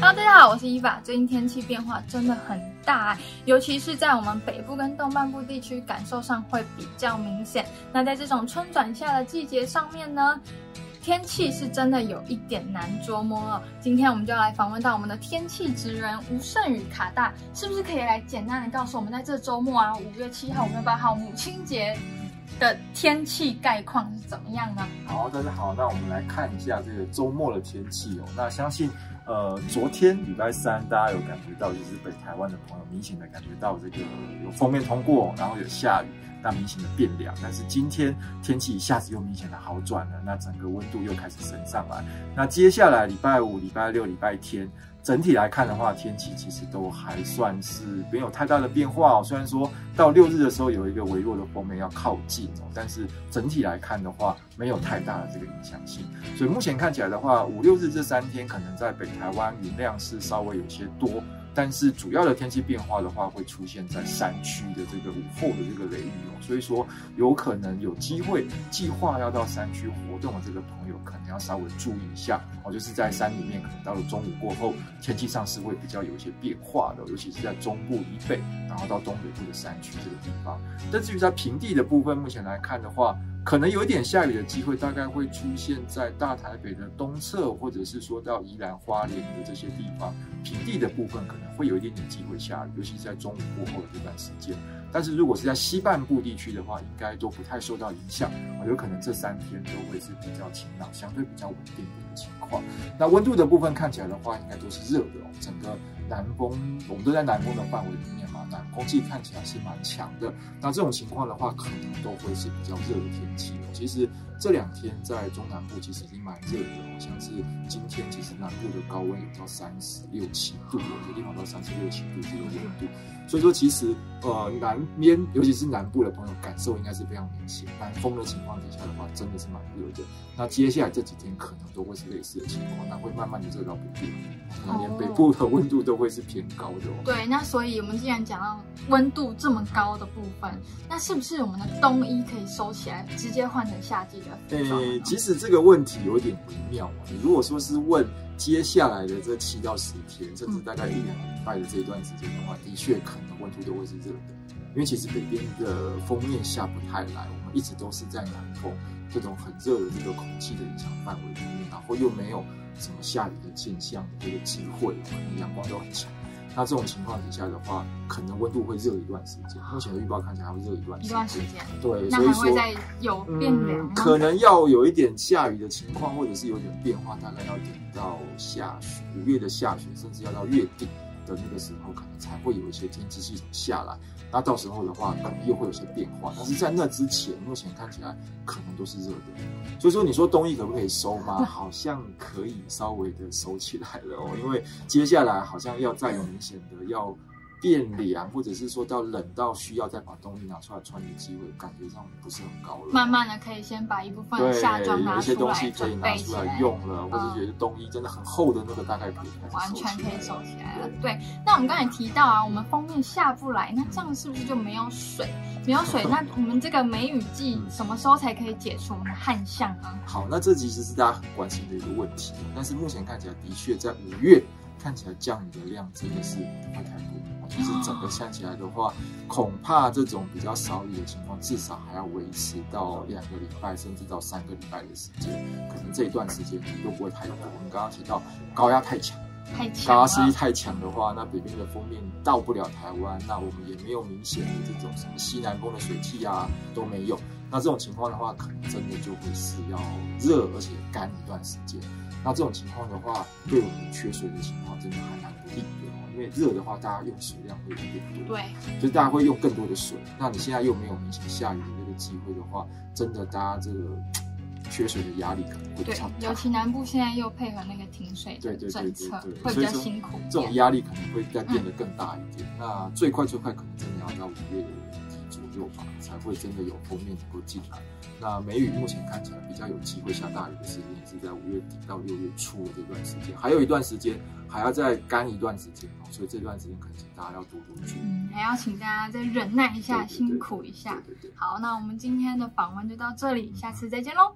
啊大家好，我是伊娃。最近天气变化真的很大，尤其是在我们北部跟东半部地区，感受上会比较明显。那在这种春转夏的季节上面呢，天气是真的有一点难捉摸了。今天我们就要来访问到我们的天气职人吴胜宇卡大，是不是可以来简单的告诉我们，在这周末啊，五月七号、五月八号母亲节的天气概况是怎么样呢？好，大家好，那我们来看一下这个周末的天气哦。那相信。呃，昨天礼拜三，大家有感觉到，就是北台湾的朋友明显的感觉到这个有锋面通过，然后有下雨，那明显的变凉。但是今天天气一下子又明显的好转了，那整个温度又开始升上来。那接下来礼拜五、礼拜六、礼拜天。整体来看的话，天气其实都还算是没有太大的变化哦。虽然说到六日的时候有一个微弱的锋面要靠近哦，但是整体来看的话，没有太大的这个影响性。所以目前看起来的话，五六日这三天可能在北台湾云量是稍微有些多。但是主要的天气变化的话，会出现在山区的这个午后的这个雷雨哦，所以说有可能有机会计划要到山区活动的这个朋友，可能要稍微注意一下哦，就是在山里面，可能到了中午过后，天气上是会比较有一些变化的，尤其是在中部以北，然后到东北部的山区这个地方。但至于在平地的部分，目前来看的话，可能有一点下雨的机会，大概会出现在大台北的东侧，或者是说到宜兰花莲的这些地方。平地的部分可能会有一点点机会下雨，尤其是在中午过后的这段时间。但是如果是在西半部地区的话，应该都不太受到影响。有可能这三天都会是比较晴朗，相对比较稳定的一个情况。那温度的部分看起来的话，应该都是热的哦。整个南风，我们都在南风的范围里面嘛，那空气看起来是蛮强的。那这种情况的话，可能都会是比较热的天气哦。其实这两天在中南部其实已经蛮热的，好像是今天其实南部的高温有到三十六七度，有些地方到三十六七度这个温度。所以说，其实呃南边尤其是南部的朋友感受应该是非常明显。南风的情况底下的话，真的是蛮热的。那接下来这几天可能都会是类似的情况，那会慢慢的热到北部，可能连北部的温度都会是偏高的哦。对，那所以我们既然讲到温度这么高的部分，那是不是我们的冬衣可以收起来，直接换成夏季的？诶，其实这个问题有点微妙啊。你如果说是问接下来的这七到十天，甚至大概一两个礼拜的这一段时间的话，的确可能温度都会是热的，因为其实北边的锋面下不太来，我们一直都是在南风这种很热的这个空气的影响范围里面，然后又没有什么下雨的现象的这个机会，可能阳光都很强。那这种情况底下的话，可能温度会热一段时间。目前的预报看起来还会热一段时间。一段时间。对，所以说再有变凉、嗯，可能要有一点下雨的情况，或者是有点变化，大概要等到下旬，五月的下旬，甚至要到月底。的那个时候，可能才会有一些天气系统下来，那到时候的话，可能又会有些变化。但是在那之前，目前看起来可能都是热的。所以说，你说冬衣可不可以收吗？好像可以稍微的收起来了哦，因为接下来好像要再有明显的要。变凉，或者是说到冷到需要再把冬衣拿出来穿的机会，感觉上不是很高了。慢慢的可以先把一部分夏装拿出来，有一些东西可以拿出来用了，嗯、或者觉得冬衣真的很厚的那个，大概可以完全可以收起来了。对，对，那我们刚才提到啊，我们封面下不来，那这样是不是就没有水？没有水，那我们这个梅雨季什么时候才可以解除我们的旱象呢？好，那这其实是大家很关心的一个问题，但是目前看起来的确在五月看起来降雨的量真的是不会太多。其实整个下起来的话，恐怕这种比较少雨的情况，至少还要维持到两个礼拜，甚至到三个礼拜的时间。可能这一段时间又不会太多。我们刚刚提到高压太强，太强，高压势力太强的话，那北边的封面到不了台湾，那我们也没有明显的这种什么西南风的水汽啊都没有。那这种情况的话，可能真的就会是要热而且干一段时间。那这种情况的话，对我们缺水的情况，真的还蛮不利的。因为热的话，大家用水量会有点多，对，就是大家会用更多的水。那你现在又没有明显下雨的那个机会的话，真的大家这个缺水的压力可能会比较大。尤其南部现在又配合那个停水对对对对对，会比较辛苦。这种压力可能会再变得更大一点。嗯、那最快最快可能真的要到五月底左右吧，才会真的有封面能够进来。那梅雨目前看起来比较有机会下大雨的时间是在五月底到六月初的这段时间，还有一段时间还要再干一段时间哦，所以这段时间可能请大家要多多注意。嗯，还要请大家再忍耐一下，对对对，辛苦一下。好，那我们今天的访问就到这里，下次再见喽。